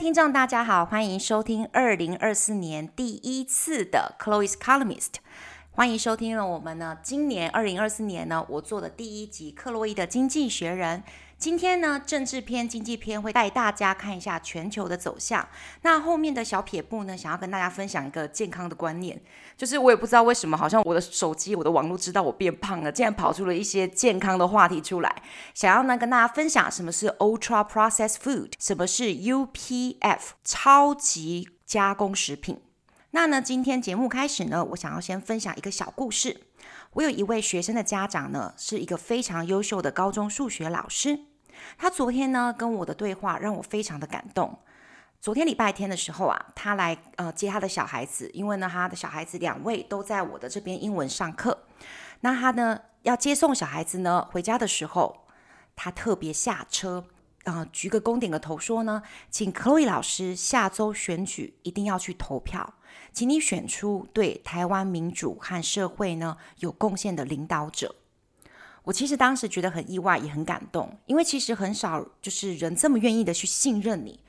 听众，大家好，欢迎收听二零二四年第一次的 Chloe's Columnist。欢迎收听了我们呢，今年二零二四年呢，我做的第一集克洛伊的经济学人。今天呢，政治篇、经济篇会带大家看一下全球的走向。那后面的小撇步呢，想要跟大家分享一个健康的观念，就是我也不知道为什么，好像我的手机、我的网络知道我变胖了，竟然跑出了一些健康的话题出来，想要呢跟大家分享什么是 Ultra Processed Food，什么是 UPF 超级加工食品。那呢，今天节目开始呢，我想要先分享一个小故事。我有一位学生的家长呢，是一个非常优秀的高中数学老师。他昨天呢跟我的对话让我非常的感动。昨天礼拜天的时候啊，他来呃接他的小孩子，因为呢他的小孩子两位都在我的这边英文上课。那他呢要接送小孩子呢回家的时候，他特别下车啊、呃、鞠个躬点个头说呢，请 Chloe 老师下周选举一定要去投票，请你选出对台湾民主和社会呢有贡献的领导者。我其实当时觉得很意外，也很感动，因为其实很少就是人这么愿意的去信任你，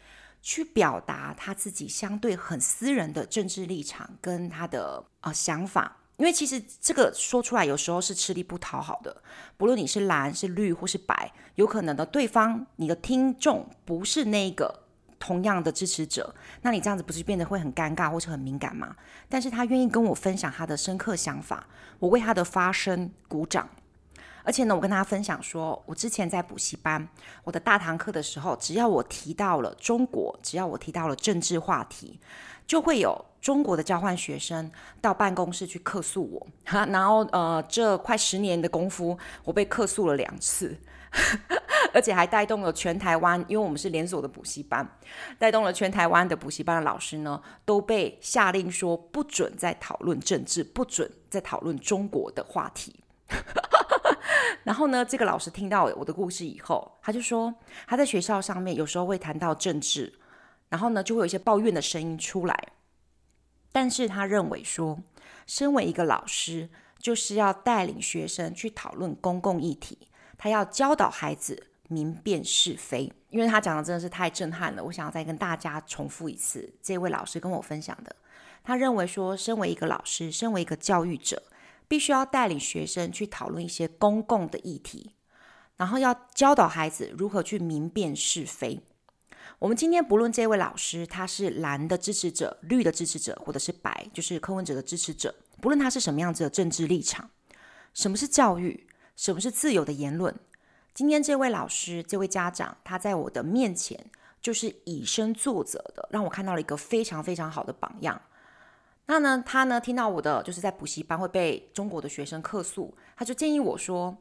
去表达他自己相对很私人的政治立场跟他的啊、呃、想法。因为其实这个说出来有时候是吃力不讨好的，不论你是蓝是绿或是白，有可能的对方你的听众不是那个同样的支持者，那你这样子不是变得会很尴尬或是很敏感吗？但是他愿意跟我分享他的深刻想法，我为他的发声鼓掌。而且呢，我跟大家分享说，我之前在补习班，我的大堂课的时候，只要我提到了中国，只要我提到了政治话题，就会有中国的交换学生到办公室去客诉我。哈，然后呃，这快十年的功夫，我被客诉了两次，而且还带动了全台湾，因为我们是连锁的补习班，带动了全台湾的补习班的老师呢，都被下令说不准再讨论政治，不准再讨论中国的话题。然后呢，这个老师听到我的故事以后，他就说他在学校上面有时候会谈到政治，然后呢就会有一些抱怨的声音出来。但是他认为说，身为一个老师，就是要带领学生去讨论公共议题，他要教导孩子明辨是非。因为他讲的真的是太震撼了，我想要再跟大家重复一次，这位老师跟我分享的，他认为说，身为一个老师，身为一个教育者。必须要带领学生去讨论一些公共的议题，然后要教导孩子如何去明辨是非。我们今天不论这位老师他是蓝的支持者、绿的支持者，或者是白，就是柯文哲的支持者，不论他是什么样子的政治立场，什么是教育，什么是自由的言论，今天这位老师、这位家长，他在我的面前就是以身作则的，让我看到了一个非常非常好的榜样。那呢，他呢听到我的就是在补习班会被中国的学生客诉，他就建议我说，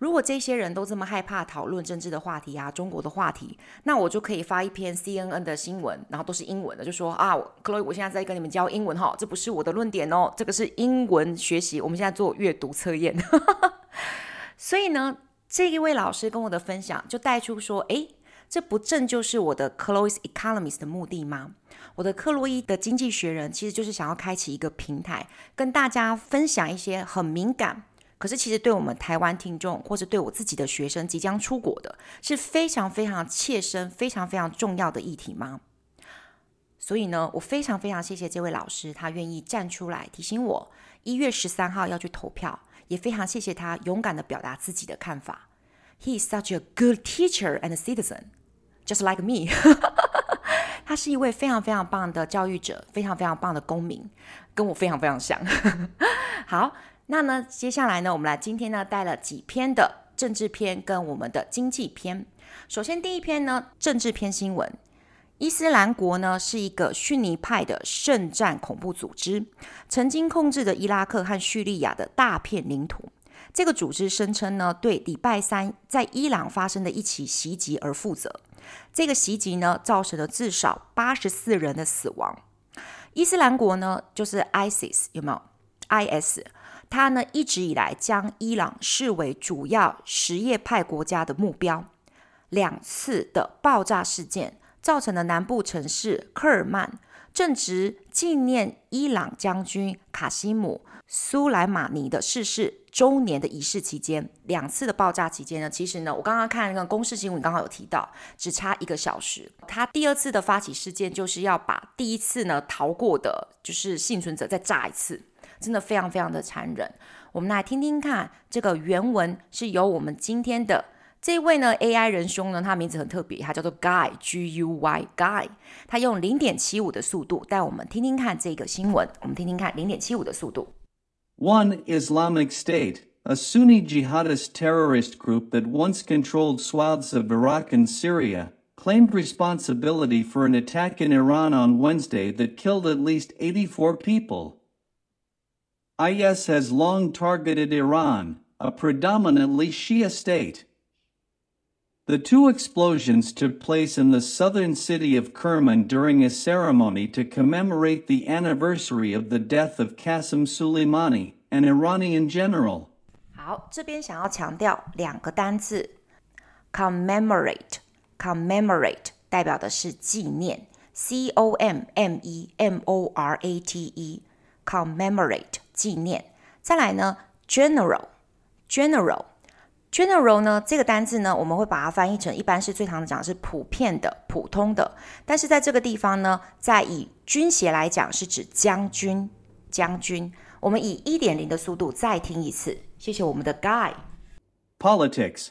如果这些人都这么害怕讨论政治的话题啊，中国的话题，那我就可以发一篇 CNN 的新闻，然后都是英文的，就说啊，Chloe，我现在在跟你们教英文哈，这不是我的论点哦，这个是英文学习，我们现在做阅读测验。所以呢，这一位老师跟我的分享就带出说，诶。这不正就是我的 Close Economist 的目的吗？我的克洛伊的经济学人其实就是想要开启一个平台，跟大家分享一些很敏感，可是其实对我们台湾听众或者对我自己的学生即将出国的是非常非常切身、非常非常重要的议题吗？所以呢，我非常非常谢谢这位老师，他愿意站出来提醒我一月十三号要去投票，也非常谢谢他勇敢地表达自己的看法。He is such a good teacher and a citizen. Just like me，他是一位非常非常棒的教育者，非常非常棒的公民，跟我非常非常像。好，那呢，接下来呢，我们来今天呢带了几篇的政治篇跟我们的经济篇。首先第一篇呢，政治篇新闻：伊斯兰国呢是一个逊尼派的圣战恐怖组织，曾经控制着伊拉克和叙利亚的大片领土。这个组织声称呢，对礼拜三在伊朗发生的一起袭击而负责。这个袭击呢，造成了至少八十四人的死亡。伊斯兰国呢，就是 ISIS，有没有？IS，它呢一直以来将伊朗视为主要什叶派国家的目标。两次的爆炸事件造成了南部城市科尔曼正值纪念伊朗将军卡西姆苏莱马尼的逝世周年的仪式期间，两次的爆炸期间呢，其实呢，我刚刚看那个公视新闻，刚好有提到，只差一个小时。他第二次的发起事件，就是要把第一次呢逃过的，就是幸存者再炸一次，真的非常非常的残忍。我们来听听看，这个原文是由我们今天的这位呢 AI 仁兄呢，他名字很特别，他叫做 Guy G U Y Guy，他用零点七五的速度带我们听听看这个新闻。我们听听看零点七五的速度。One Islamic State, a Sunni jihadist terrorist group that once controlled swaths of Iraq and Syria, claimed responsibility for an attack in Iran on Wednesday that killed at least 84 people. IS has long targeted Iran, a predominantly Shia state. The two explosions took place in the southern city of Kerman during a ceremony to commemorate the anniversary of the death of Qasem Soleimani, an Iranian general. 好，这边想要强调两个单字，commemorate，commemorate 代表的是纪念，c o m m e m o r a t e，commemorate。纪念，再来呢 ，general，general，general 呢，这个单字呢，我们会把它翻译成，一般是最常讲的是普遍的、普通的，但是在这个地方呢，在以军衔来讲，是指将军，将军。我们以一点零的速度再听一次，谢谢我们的 Guy。Politics.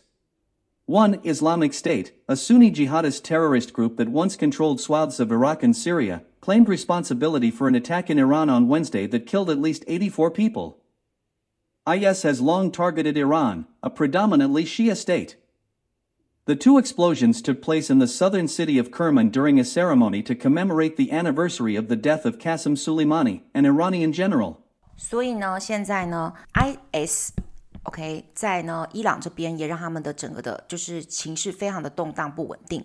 One Islamic State, a Sunni jihadist terrorist group that once controlled swaths of Iraq and Syria. claimed responsibility for an attack in Iran on Wednesday that killed at least 84 people. IS has long targeted Iran, a predominantly Shia state. The two explosions took place in the southern city of Kerman during a ceremony to commemorate the anniversary of the death of Qasem Soleimani, an Iranian general. 所以呢，现在呢，IS，OK，、okay, 在呢伊朗这边也让他们的整个的，就是情势非常的动荡不稳定。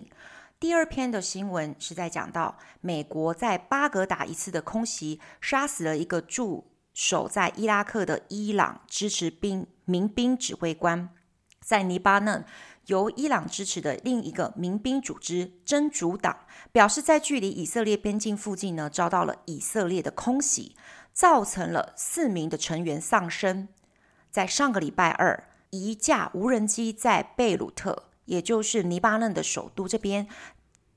第二篇的新闻是在讲到美国在巴格达一次的空袭，杀死了一个驻 守在伊拉克的伊朗支持兵民兵指挥官，在黎巴嫩由伊朗支持的另一个民兵组织真主党表示，在距离以色列边境附近呢，遭到了以色列的空袭，造成了四名的成员丧生。在上个礼拜二，一架无人机在贝鲁特。也就是黎巴嫩的首都这边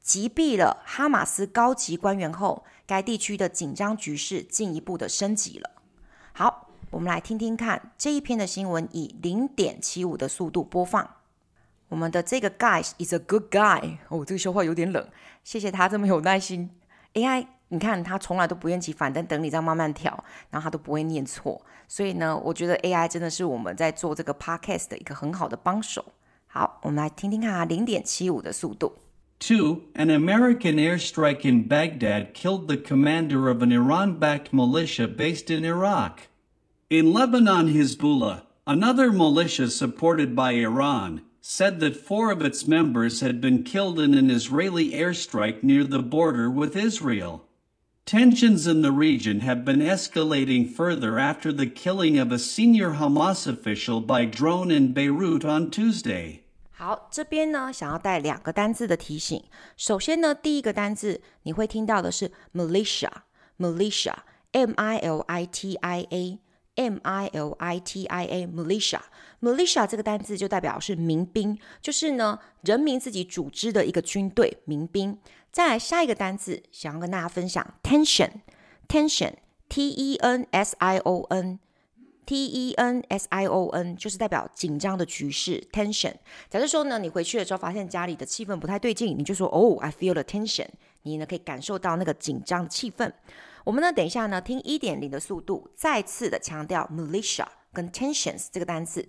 击毙了哈马斯高级官员后，该地区的紧张局势进一步的升级了。好，我们来听听看这一篇的新闻，以零点七五的速度播放。我们的这个 guy is a good guy。哦，这个说话有点冷，谢谢他这么有耐心。AI，你看他从来都不厌其烦，但等你这样慢慢调，然后他都不会念错。所以呢，我觉得 AI 真的是我们在做这个 podcast 的一个很好的帮手。好，我们来听听看啊，零点七五的速度。Two, an American airstrike in Baghdad killed the commander of an Iran-backed militia based in Iraq. In Lebanon, Hezbollah, another militia supported by Iran, said that four of its members had been killed in an Israeli airstrike near the border with Israel. Tensions in the region have been escalating further after the killing of a senior Hamas official by drone in Beirut on Tuesday. 好，这边呢，想要带两个单字的提醒。首先呢，第一个单字你会听到的是 militia，militia，m i l i t i a，m i l i t i a，militia，militia 这个单字就代表是民兵，就是呢人民自己组织的一个军队，民兵。再来下一个单字，想要跟大家分享 tension，tension，t e n s i o n。T E N S I O N 就是代表紧张的局势，tension。假设说呢，你回去的时候发现家里的气氛不太对劲，你就说哦，I feel the tension。你呢可以感受到那个紧张的气氛。我们呢等一下呢听一点零的速度，再次的强调 militia 跟 tensions 这个单词。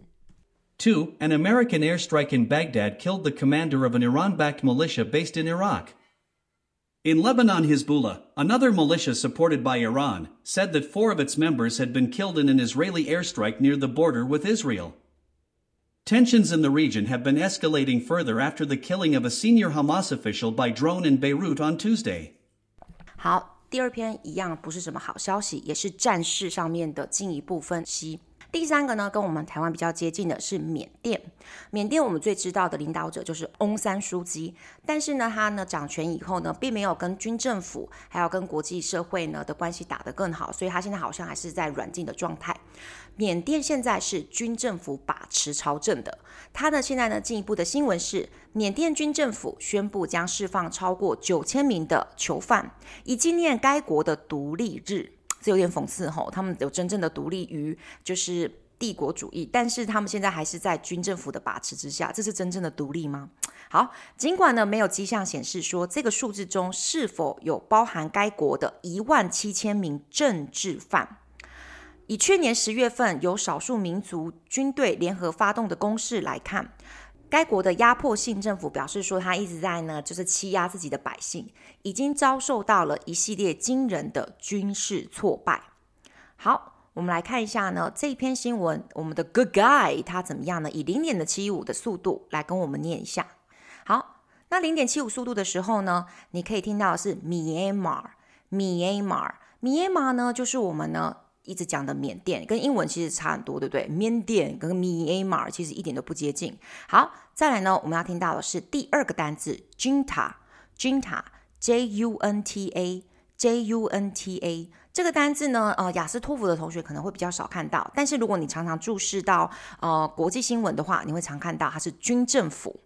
Two, an American airstrike in Baghdad killed the commander of an Iran-backed militia based in Iraq. In Lebanon, Hezbollah, another militia supported by Iran, said that four of its members had been killed in an Israeli airstrike near the border with Israel. Tensions in the region have been escalating further after the killing of a senior Hamas official by drone in Beirut on Tuesday. 好，第二篇一样不是什么好消息，也是战事上面的进一步分析。 第三个呢，跟我们台湾比较接近的是缅甸。缅甸我们最知道的领导者就是翁山苏姬，但是呢，他呢掌权以后呢，并没有跟军政府还有跟国际社会呢的关系打得更好，所以他现在好像还是在软禁的状态。缅甸现在是军政府把持朝政的，他呢现在呢进一步的新闻是，缅甸军政府宣布将释放超过九千名的囚犯，以纪念该国的独立日。这有点讽刺吼，他们有真正的独立于就是帝国主义，但是他们现在还是在军政府的把持之下，这是真正的独立吗？好，尽管呢没有迹象显示说这个数字中是否有包含该国的一万七千名政治犯。以去年十月份由少数民族军队联合发动的攻势来看。该国的压迫性政府表示说，他一直在呢，就是欺压自己的百姓，已经遭受到了一系列惊人的军事挫败。好，我们来看一下呢，这一篇新闻，我们的 Good Guy 他怎么样呢？以零点的七五的速度来跟我们念一下。好，那零点七五速度的时候呢，你可以听到的是 Myanmar，Myanmar，Myanmar 呢，就是我们呢。一直讲的缅甸跟英文其实差很多，对不对？缅甸跟 Myanmar 其实一点都不接近。好，再来呢，我们要听到的是第二个单字 Junta，Junta，J U N T A，J U N T A 这个单字呢，呃，雅思托福的同学可能会比较少看到，但是如果你常常注视到呃国际新闻的话，你会常看到它是军政府。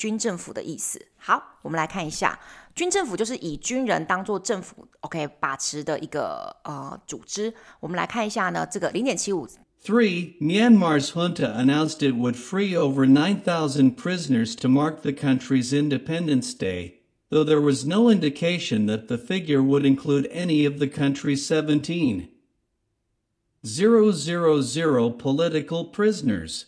军政府的意思。好，我们来看一下，军政府就是以军人当做政府，OK 把持的一个呃组织。我们来看一下呢，这个零点七五。Three, Myanmar's junta announced it would free over 9,000 prisoners to mark the country's Independence Day, though there was no indication that the figure would include any of the country's 17. Zero, zero, zero political prisoners.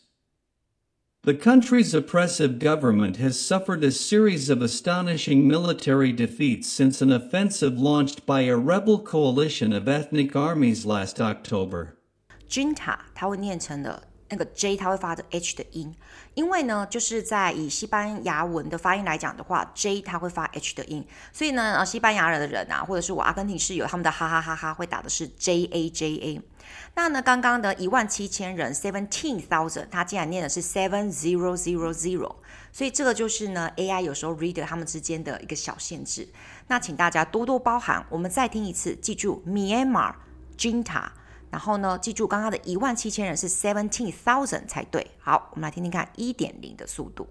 The country's oppressive government has suffered a series of astonishing military defeats since an offensive launched by a rebel coalition of ethnic armies last October. Junta，它会念成了 那个 J，它会发着 H 的音，因为呢，就是在以西班牙文的发音来讲的话，J 它会发 H 的音，所以呢，呃，西班牙人的人啊，或者是我阿根廷室友，他们的哈哈哈哈会打的是 J A J A。那呢，刚刚的一万七千人 seventeen thousand，他竟然念的是 seven zero zero zero，所以这个就是呢 AI 有时候 reader 他们之间的一个小限制。那请大家多多包涵，我们再听一次，记住 Myanmar Jinta 然后呢，记住刚刚的一万七千人是 seventeen thousand 才对。好，我们来听听看一点零的速度。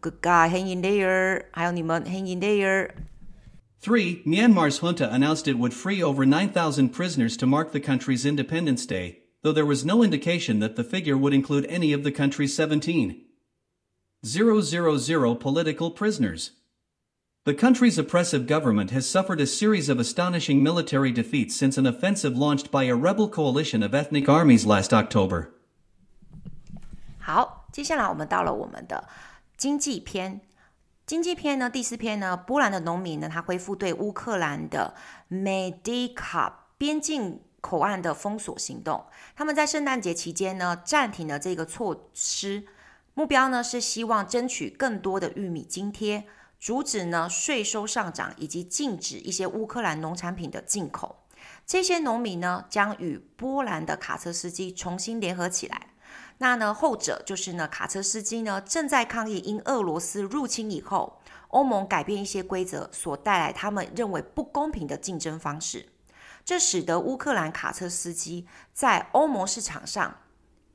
Good guy hang in there，还有你们 hang in there。Three, Myanmar's junta announced it would free over 9,000 prisoners to mark the country's Independence Day, though there was no indication that the figure would include any of the country's 17. 000 political prisoners. The country's oppressive government has suffered a series of astonishing military defeats since an offensive launched by a rebel coalition of ethnic armies last October. 好，接下来我们到了我们的经济篇。经济篇呢，第四篇呢，波兰的农民呢，他恢复对乌克兰的 Medyka 边境口岸的封锁行动。他们在圣诞节期间呢，暂停了这个措施，目标呢是希望争取更多的玉米津贴，阻止呢税收上涨，以及禁止一些乌克兰农产品的进口。这些农民呢，将与波兰的卡车司机重新联合起来。那呢，后者就是呢，卡车司机呢正在抗议，因俄罗斯入侵以后，欧盟改变一些规则所带来他们认为不公平的竞争方式，这使得乌克兰卡车司机在欧盟市场上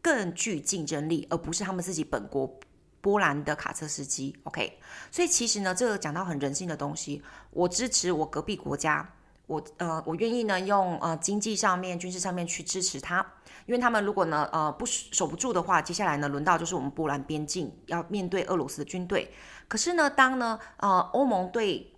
更具竞争力，而不是他们自己本国波兰的卡车司机。OK，所以其实呢，这个讲到很人性的东西，我支持我隔壁国家。我呃，我愿意呢用呃经济上面、军事上面去支持他，因为他们如果呢呃不守不住的话，接下来呢轮到就是我们波兰边境要面对俄罗斯的军队。可是呢，当呢呃欧盟对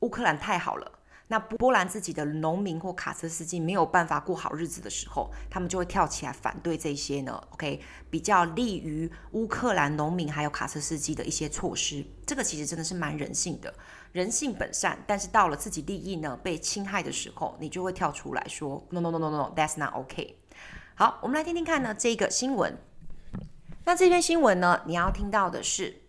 乌克兰太好了，那波兰自己的农民或卡车司机没有办法过好日子的时候，他们就会跳起来反对这些呢。OK，比较利于乌克兰农民还有卡车司机的一些措施，这个其实真的是蛮人性的。人性本善，但是到了自己利益呢被侵害的时候，你就会跳出来说 no no no no no，that's not OK。好，我们来听听看呢这个新闻。那这篇新闻呢，你要听到的是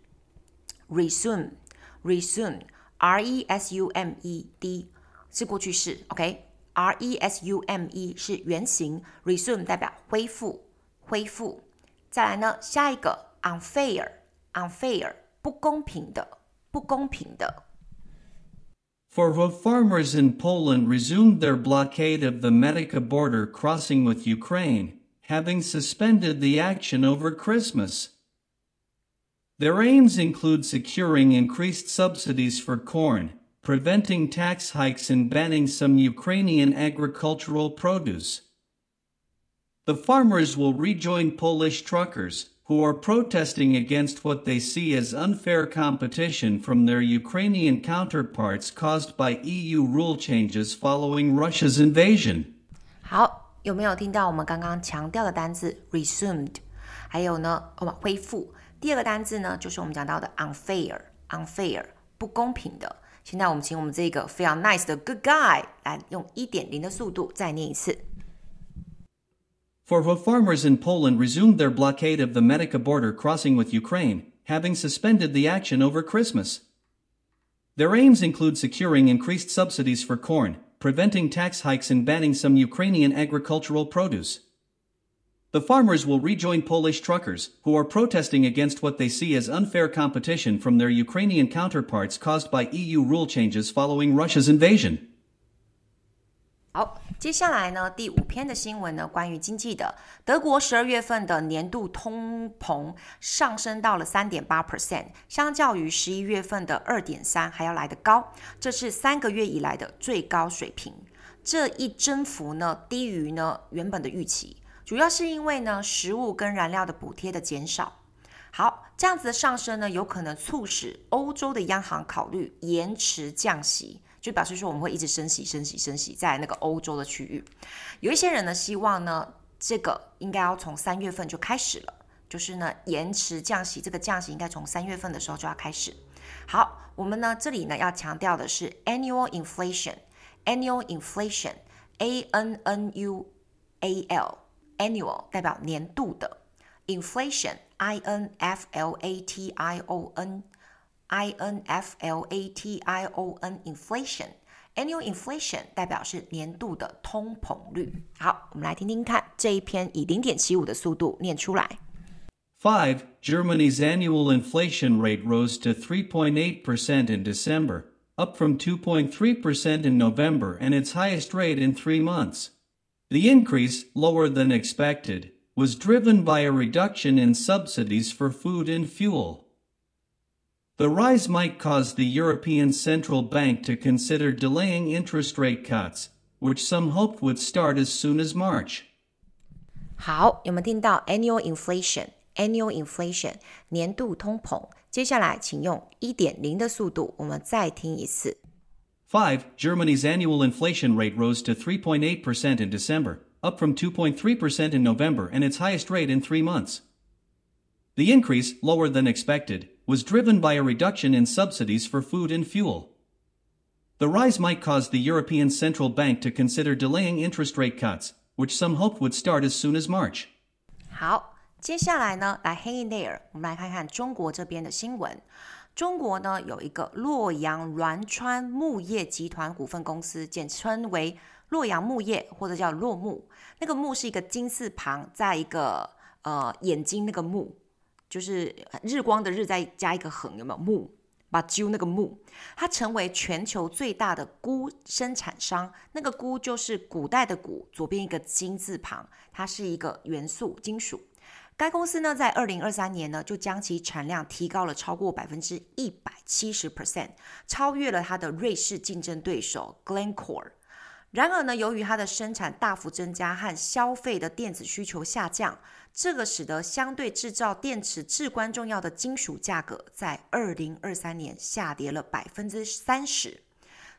resume，resume，r e s u m e d 是过去式，OK，r e s u m e 是原形，resume 代表恢复， 恢复。再来呢，下一个 unfair，unfair，不公平的，不公平的。For the farmers in Poland resumed their blockade of the Medyka border crossing with Ukraine, having suspended the action over Christmas. Their aims include securing increased subsidies for corn, preventing tax hikes and banning some Ukrainian agricultural produce. The farmers will rejoin Polish truckers, who are protesting against what they see as unfair competition from their Ukrainian counterparts caused by EU rule changes following Russia's invasion. 好，有没有听到我们刚刚强调的单字 resumed？还有呢，我们恢复。第二个单字呢，就是我们讲到的 unfair，unfair 不公平的。 现在我们请我们这个非常 nice 的 good guy 来用一点零的速度再念一次。For the farmers in Poland resumed their blockade of the Medyka border crossing with Ukraine, having suspended the action over Christmas. Their aims include securing increased subsidies for corn, preventing tax hikes and banning some Ukrainian agricultural produce. The farmers will rejoin Polish truckers, who are protesting against what they see as unfair competition from their Ukrainian counterparts caused by EU rule changes following Russia's invasion. 好，接下来呢，第五篇的新闻呢，关于经济的。德国十二月份的年度通膨上升到了三点八 percent，相较于十一月份的二点三还要来得高，这是三个月以来的最高水平。这一增幅呢，低于呢原本的预期。 主要是因为呢，食物跟燃料的补贴的减少。好，这样子的上升呢，有可能促使欧洲的央行考虑延迟降息，就表示说我们会一直升息、升息、升息，在那个欧洲的区域。有一些人呢，希望呢，这个应该要从三月份就开始了，就是呢，延迟降息，这个降息应该从三月份的时候就要开始。好，我们呢这里呢要强调的是 annual inflation，annual inflation，A N N U A L。Annual 代表年度的，inflation，I N F L A T I O N，I N F L A T I O N，inflation，annual inflation 代表是年度的通膨率。好，我们来听听看这一篇以零点七五的速度念出来。Five, Germany's annual inflation rate rose to 3.8% in December, up from 2.3% in November and its highest rate in three months. The increase, lower than expected, was driven by a reduction in subsidies for food and fuel. The rise might cause the European Central Bank to consider delaying interest rate cuts, which some hoped would start as soon as March. 好，有没有听到 annual inflation？annual inflation 年度通膨。接下来，请用一点零的速度，我们再听一次。 5. Germany's annual inflation rate rose to 3.8% in December, up from 2.3% in November and its highest rate in three months. The increase, lower than expected, was driven by a reduction in subsidies for food and fuel. The rise might cause the European Central Bank to consider delaying interest rate cuts, which some hoped would start as soon as March. 好，接下来呢，来 hang in there，我们来看看中国这边的新闻。 中国呢有一个洛阳栾川木业集团股份公司，简称为洛阳木业或者叫洛木。那个木是一个金字旁，在一个呃眼睛那个木，就是日光的日再加一个横，有没有木？把揪那个木，它成为全球最大的钴生产商。那个钴就是古代的钴，左边一个金字旁，它是一个元素金属。该公司呢，在二零二三年呢，就将其产量提高了超过百分之一百七十 percent，超越了它的瑞士竞争对手 Glencore。然而呢，由于它的生产大幅增加和消费的电子需求下降，这个使得相对制造电池至关重要的金属价格在二零二三年下跌了百分之三十。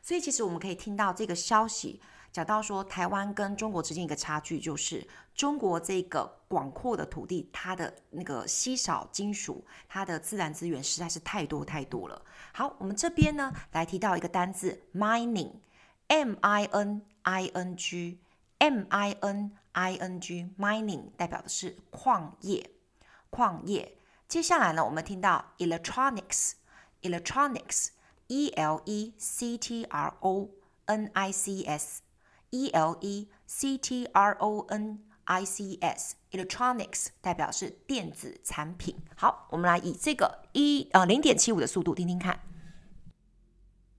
所以，其实我们可以听到这个消息。讲到说，台湾跟中国之间一个差距，就是中国这个广阔的土地，它的那个稀少金属，它的自然资源实在是太多太多了。好，我们这边呢来提到一个单字 mining，m i n i n g，m i n i n g，mining 代表的是矿业，矿业。接下来呢，我们听到 electronics，electronics，e l e c t r o n i c s。E L E C T R O N I C S，electronics 代表是电子产品。好，我们来以这个一呃零点七五的速度听听看。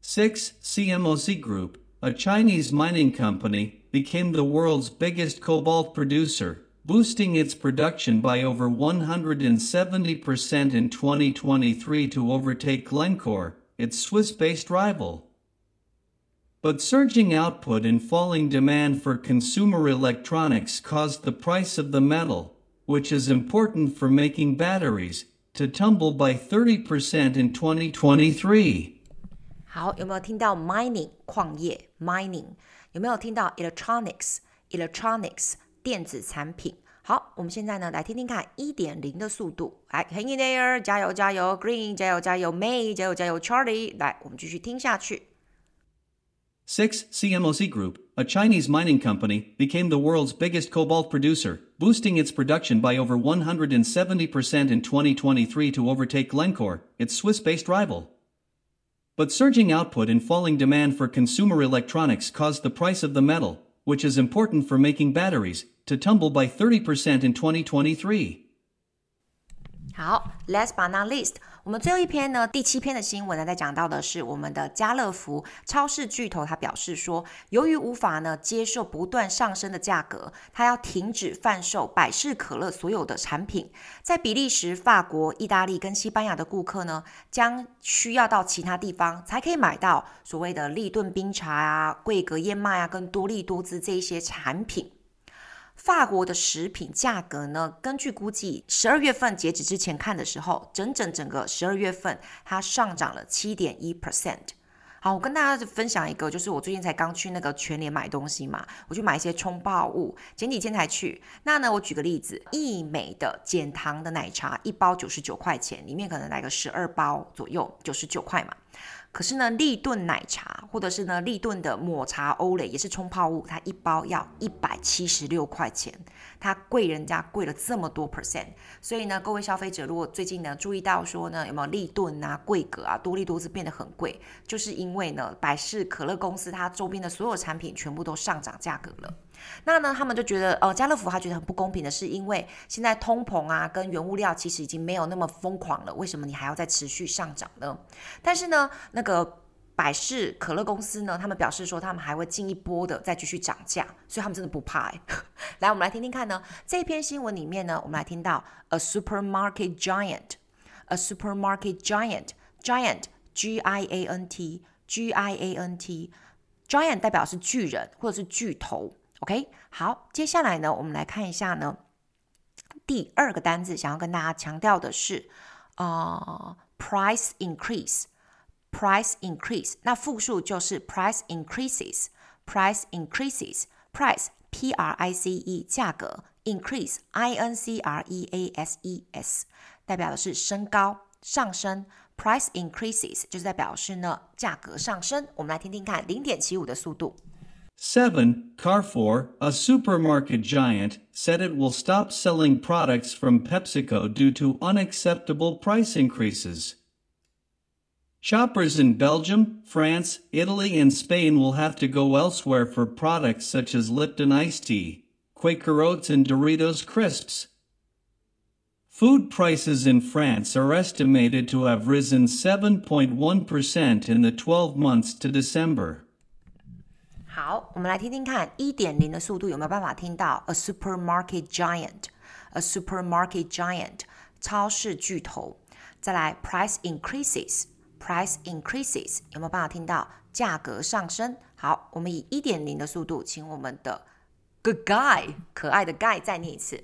Six CMOC Group, a Chinese mining company, became the world's biggest cobalt producer, boosting its production by over 170% in 2023 to overtake Glencore, its Swiss-based rival. But surging output and falling demand for consumer electronics caused the price of the metal, which is important for making batteries, to tumble by 30% in 2023. 好，有没有听到 mining 矿业 mining？有没有听到 electronics electronics 电子产品？好，我们现在呢来听听看一点零的速度。来，Hang in there，加油加油，Green，加油加油，May，加油加油，Charlie。来，我们继续听下去。 Six CMOC Group, a Chinese mining company, became the world's biggest cobalt producer, boosting its production by over 170% in 2023 to overtake Glencore, its Swiss-based rival. But surging output and falling demand for consumer electronics caused the price of the metal, which is important for making batteries, to tumble by 30% in 2023. 好，last but not least，我们最后一篇呢，第七篇的新闻呢，在讲到的是我们的家乐福超市巨头，他表示说，由于无法呢接受不断上升的价格，他要停止贩售百事可乐所有的产品。在比利时、法国、意大利跟西班牙的顾客呢，将需要到其他地方才可以买到所谓的立顿冰茶啊、桂格燕麦啊、跟多力多滋这一些产品。法国的食品价格呢，根据估计，十二月份截止之前看的时候，整整整个十二月份它上涨了七点一 percent。好，我跟大家分享一个，就是我最近才刚去那个全联买东西嘛，我去买一些冲泡物，前几天才去。那呢，我举个例子，义美的减糖的奶茶一包九十九块钱，里面可能来个十二包左右，九十九块嘛。可是呢，立顿奶茶或者是呢，立顿的抹茶欧蕾也是冲泡物，它一包要一百七十六块钱，它贵人家贵了这么多 percent。所以呢，各位消费者如果最近呢注意到说呢，有没有立顿啊、贵格啊、多利多滋变得很贵，就是因为呢，百事可乐公司它周边的所有产品全部都上涨价格了。那呢，他们就觉得，呃，家乐福他觉得很不公平的是，因为现在通膨啊，跟原物料其实已经没有那么疯狂了，为什么你还要再持续上涨呢？但是呢，那个百事可乐公司呢，他们表示说，他们还会进一波的再继续涨价，所以他们真的不怕哎。来，我们来听听看呢，这篇新闻里面呢，我们来听到 a supermarket giant，a supermarket giant，giant，G I A N T，G I A N T，giant 代表是巨人或者是巨头。OK，好，接下来呢，我们来看一下呢，第二个单字，想要跟大家强调的是，呃，price increase，price increase，那复数就是 price increases，price increases，price，P R I C E，价格，increase，I N C R E A S E S，代表的是升高、上升，price increases 就是在表示呢价格上升。我们来听听看，零点七五的速度。7. Carrefour, a supermarket giant, said it will stop selling products from PepsiCo due to unacceptable price increases. Shoppers in Belgium, France, Italy, and Spain will have to go elsewhere for products such as Lipton iced tea, Quaker Oats, and Doritos crisps. Food prices in France are estimated to have risen 7.1% in the 12 months to December. 好，我们来听听看一点零的速度有没有办法听到？A supermarket giant，a supermarket giant，超市巨头。再来，price increases，price increases，有没有办法听到？价格上升。好，我们以一点零的速度，请我们的 good guy，可爱的 guy 再念一次。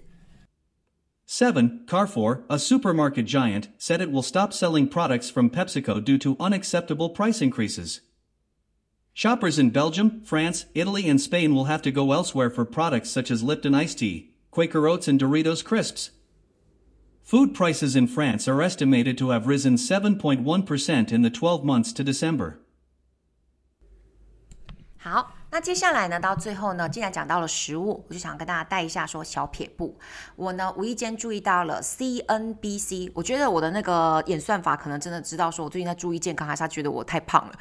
Seven, Carrefour, a supermarket giant, said it will stop selling products from PepsiCo due to unacceptable price increases. Shoppers in Belgium, France, Italy, and Spain will have to go elsewhere for products such as Lipton iced tea, Quaker Oats, and Doritos crisps. Food prices in France are estimated to have risen 7.1% in the 12 months to December. 好，那接下来呢，到最后呢，既然讲到了食物，我就想跟大家带一下说小撇步。我呢无意间注意到了 CNBC，我觉得我的那个演算法可能真的知道说我最近在注意健康，还是他觉得我太胖了。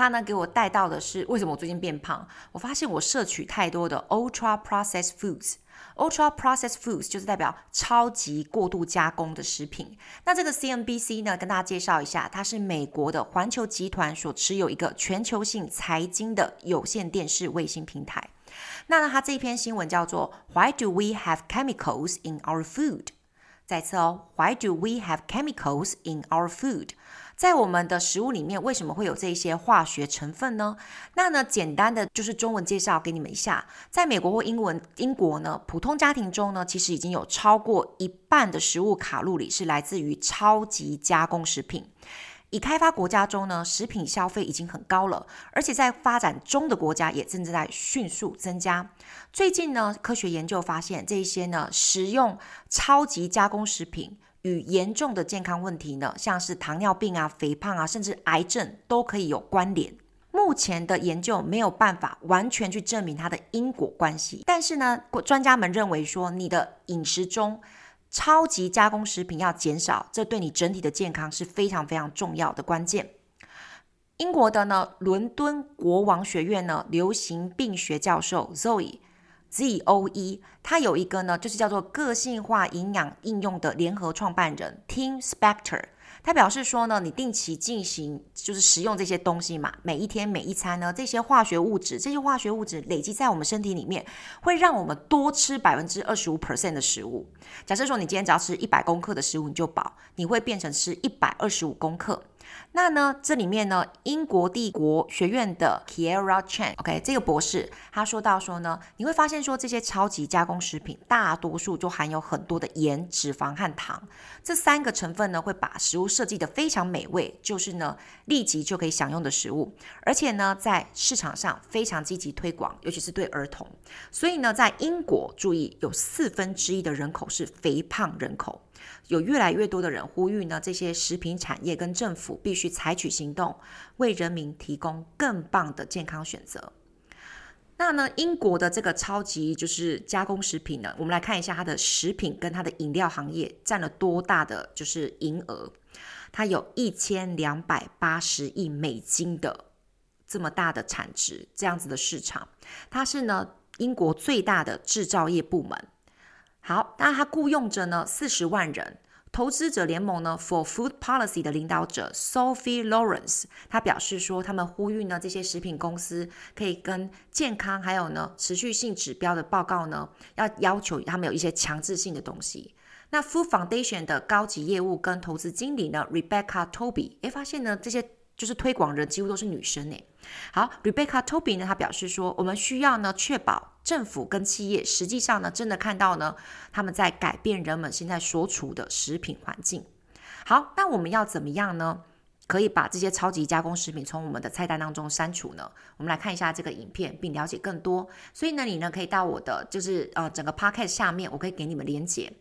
他呢给我带到的是为什么我最近变胖？我发现我摄取太多的 ultra processed foods。Ultra processed foods 就是代表超级过度加工的食品。那这个 CNBC 呢，跟大家介绍一下，它是美国的环球集团所持有一个全球性财经的有线电视卫星平台。那它这篇新闻叫做 Why do we have chemicals in our food？再次哦，Why do we have chemicals in our food？在我们的食物里面，为什么会有这些化学成分呢？那呢，简单的就是中文介绍给你们一下。在美国或英文英国呢，普通家庭中呢，其实已经有超过一半的食物卡路里是来自于超级加工食品。已开发国家中呢，食品消费已经很高了，而且在发展中的国家也正在迅速增加。最近呢，科学研究发现，这些呢，食用超级加工食品。与严重的健康问题呢，像是糖尿病啊、肥胖啊，甚至癌症都可以有关联。目前的研究没有办法完全去证明它的因果关系，但是呢，专家们认为说，你的饮食中超级加工食品要减少，这对你整体的健康是非常非常重要的关键。英国的呢，伦敦国王学院呢，流行病学教授 Zoe。Zoe，他有一个呢，就是叫做个性化营养应用的联合创办人 Tim Spector。他表示说呢，你定期进行就是食用这些东西嘛，每一天每一餐呢，这些化学物质，这些化学物质累积在我们身体里面，会让我们多吃百分之二十五 percent 的食物。假设说你今天只要吃一百公克的食物你就饱，你会变成吃一百二十五公克。那呢，这里面呢，英国帝国学院的 Kiera Chen，OK，这个博士他说到说呢，你会发现说这些超级加工食品大多数就含有很多的盐、脂肪和糖，这三个成分呢会把食物设计得非常美味，就是呢立即就可以享用的食物，而且呢在市场上非常积极推广，尤其是对儿童。所以呢，在英国注意有四分之一的人口是肥胖人口。有越来越多的人呼吁呢，这些食品产业跟政府必须去采取行动，为人民提供更棒的健康选择。那呢，英国的这个超级就是加工食品呢，我们来看一下它的食品跟它的饮料行业占了多大的就是营额。它有一千两百八十亿美金的这么大的产值，这样子的市场，它是呢英国最大的制造业部门。好，那它雇佣着呢四十万人。投资者联盟呢 For Food Policy 的领导者 Sophie Lawrence，他表示说，他们呼吁呢这些食品公司可以跟健康还有呢持续性指标的报告呢，要要求他们有一些强制性的东西。那 Food Foundation 的高级业务跟投资经理呢 Rebecca Toby，诶，发现呢这些。就是推广人几乎都是女生诶。好，Rebecca Toby 呢，他表示说，我们需要呢确保政府跟企业实际上呢真的看到呢他们在改变人们现在所处的食品环境。好，那我们要怎么样呢？可以把这些超级加工食品从我们的菜单当中删除呢？我们来看一下这个影片，并了解更多。所以呢，你呢可以到我的就是呃整个 podcast 下面，我可以给你们连结。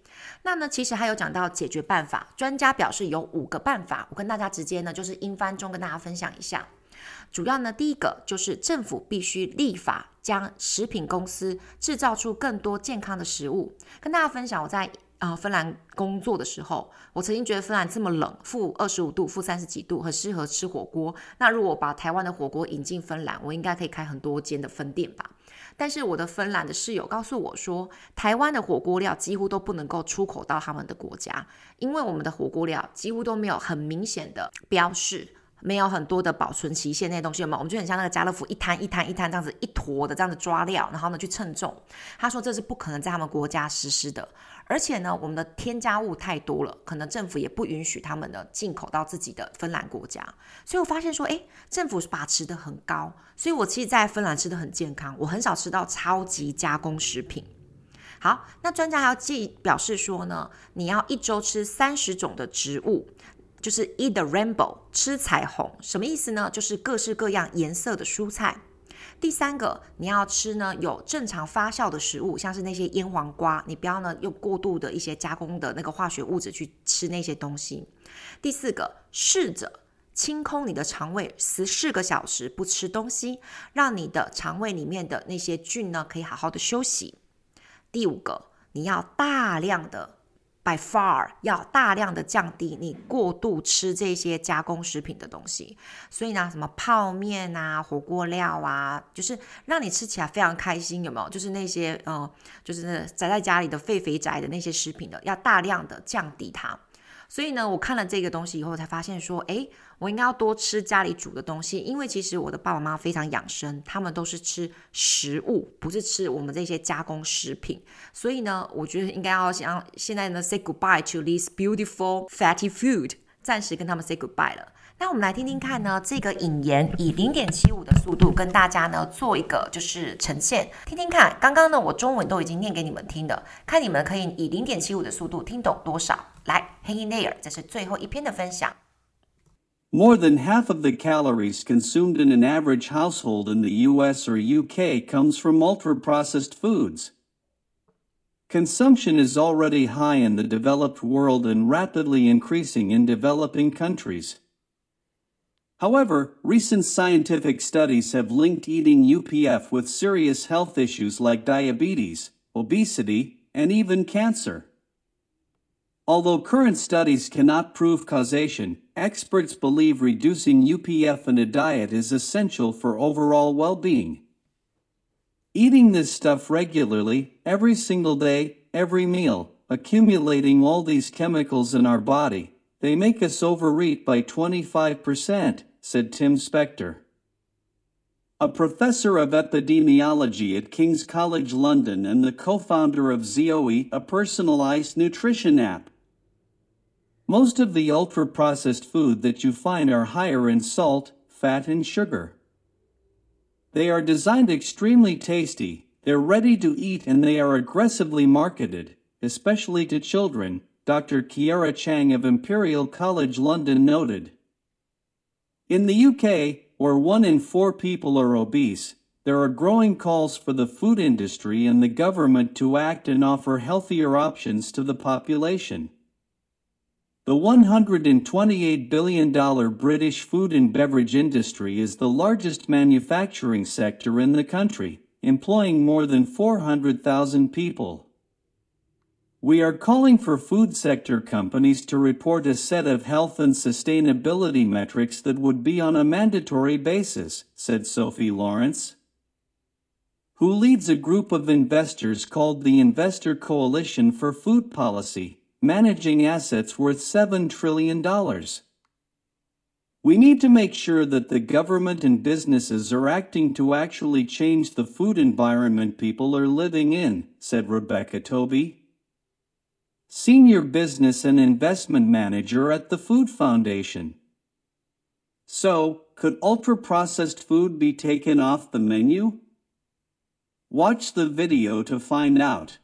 那呢，其实还有讲到解决办法，专家表示有五个办法，我跟大家直接呢就是英翻中跟大家分享一下。主要呢，第一个就是政府必须立法，将食品公司制造出更多健康的食物。跟大家分享，我在。啊、芬兰工作的时候，我曾经觉得芬兰这么冷，负二十五度、负三十几度，很适合吃火锅。那如果把台湾的火锅引进芬兰，我应该可以开很多间的分店吧？但是我的芬兰的室友告诉我说，台湾的火锅料几乎都不能够出口到他们的国家，因为我们的火锅料几乎都没有很明显的标示，没有很多的保存期限那些东西，有没有？我们就很像那个家乐福一摊一摊一摊这样子一坨的这样子抓料，然后呢去称重。他说这是不可能在他们国家实施的。而且呢，我们的添加物太多了，可能政府也不允许他们的进口到自己的芬兰国家。所以我发现说，诶，政府把持得很高，所以我其实在芬兰吃的很健康，我很少吃到超级加工食品。好，那专家还要建议表示说呢，你要一周吃三十种的植物，就是 eat the rainbow，吃彩虹，什么意思呢？就是各式各样颜色的蔬菜。第三个，你要吃呢有正常发酵的食物，像是那些腌黄瓜，你不要呢用过度的一些加工的那个化学物质去吃那些东西。第四个，试着清空你的肠胃十四个小时不吃东西，让你的肠胃里面的那些菌呢可以好好的休息。第五个，你要大量的。By far 要大量的降低你过度吃这些加工食品的东西。所以呢，什么泡面啊、火锅料啊，就是让你吃起来非常开心，有没有？就是那些呃，就是宅在家里的废肥宅的那些食品的，要大量的降低它。所以呢，我看了这个东西以后，才发现说，诶，我应该要多吃家里煮的东西，因为其实我的爸爸妈妈非常养生，他们都是吃食物，不是吃我们这些加工食品。所以呢，我觉得应该要想现在呢，say goodbye to this beautiful fatty food，暂时跟他们 say goodbye 了。那我们来听听看呢，这个引言以零点七五的速度跟大家呢做一个就是呈现，听听看。刚刚呢，我中文都已经念给你们听了，看你们可以以零点七五的速度听懂多少。来，hang in there，这是最后一篇的分享。More than half of the calories consumed in an average household in the US or UK comes from ultra-processed foods. Consumption is already high in the developed world and rapidly increasing in developing countries. However, recent scientific studies have linked eating UPF with serious health issues like diabetes, obesity, and even cancer. Although current studies cannot prove causation, experts believe reducing UPF in a diet is essential for overall well-being. Eating this stuff regularly, every single day, every meal, accumulating all these chemicals in our body, they make us overeat by 25%, said Tim Spector. A professor of epidemiology at King's College London and the co-founder of Zoe, a personalized nutrition app. Most of the ultra-processed food that you find are higher in salt, fat, and sugar. They are designed extremely tasty, they're ready to eat and they are aggressively marketed, especially to children, Dr. Kiara Chang of Imperial College London noted. In the UK, where one in four people are obese, there are growing calls for the food industry and the government to act and offer healthier options to the population. The $128 billion British food and beverage industry is the largest manufacturing sector in the country, employing more than 400,000 people. We are calling for food sector companies to report a set of health and sustainability metrics that would be on a mandatory basis, said Sophie Lawrence, who leads a group of investors called the Investor Coalition for Food Policy, managing assets worth $7 trillion. We need to make sure that the government and businesses are acting to actually change the food environment people are living in, said Rebecca Toby. Senior Business and Investment Manager at the Food Foundation. So, could ultra-processed food be taken off the menu? Watch the video to find out.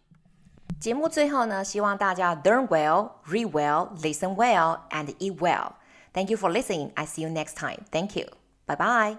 节目最后呢，希望大家 learn well, read well, listen well, and eat well. Thank you for listening. I see you next time. Thank you. Bye bye.